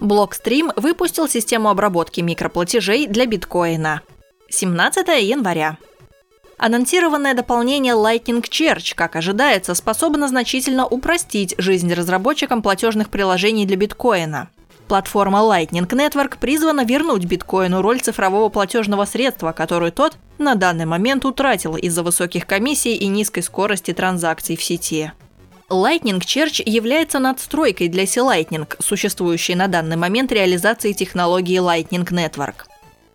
Blockstream выпустил систему обработки микроплатежей для биткоина. 17 января. Анонсированное дополнение Lightning Church, как ожидается, способно значительно упростить жизнь разработчикам платежных приложений для биткоина. Платформа Lightning Network призвана вернуть биткоину роль цифрового платежного средства, которую тот на данный момент утратил из-за высоких комиссий и низкой скорости транзакций в сети. Lightning Church является надстройкой для C-Lightning, существующей на данный момент реализации технологии Lightning Network.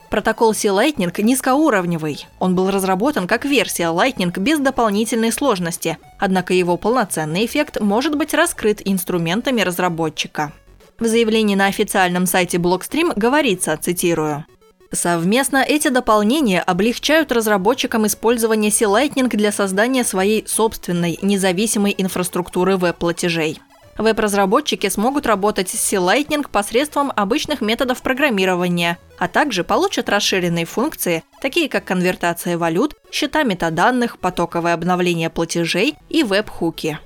Протокол C-Lightning низкоуровневый. Он был разработан как версия Lightning без дополнительной сложности, однако его полноценный эффект может быть раскрыт инструментами разработчика. В заявлении на официальном сайте Blockstream говорится, цитирую, Совместно эти дополнения облегчают разработчикам использование C-Lightning для создания своей собственной независимой инфраструктуры веб-платежей. Веб-разработчики смогут работать с C-Lightning посредством обычных методов программирования, а также получат расширенные функции, такие как конвертация валют, счета метаданных, потоковое обновление платежей и веб-хуки.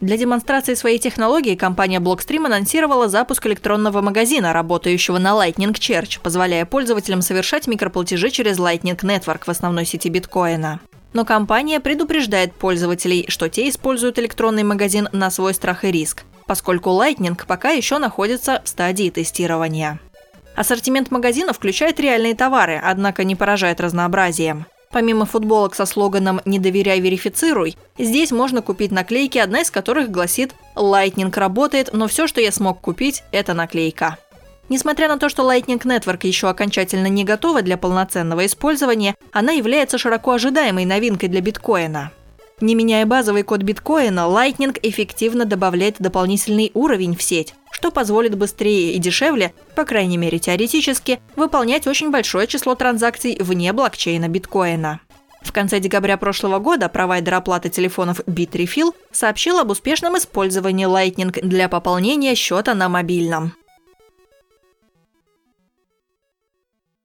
Для демонстрации своей технологии компания Blockstream анонсировала запуск электронного магазина, работающего на Lightning Church, позволяя пользователям совершать микроплатежи через Lightning Network в основной сети биткоина. Но компания предупреждает пользователей, что те используют электронный магазин на свой страх и риск, поскольку Lightning пока еще находится в стадии тестирования. Ассортимент магазина включает реальные товары, однако не поражает разнообразием. Помимо футболок со слоганом «Не доверяй, верифицируй», здесь можно купить наклейки, одна из которых гласит «Lightning работает, но все, что я смог купить, это наклейка». Несмотря на то, что Lightning Network еще окончательно не готова для полноценного использования, она является широко ожидаемой новинкой для биткоина. Не меняя базовый код биткоина, Lightning эффективно добавляет дополнительный уровень в сеть, что позволит быстрее и дешевле, по крайней мере теоретически, выполнять очень большое число транзакций вне блокчейна биткоина. В конце декабря прошлого года провайдер оплаты телефонов Bitrefill сообщил об успешном использовании Lightning для пополнения счета на мобильном.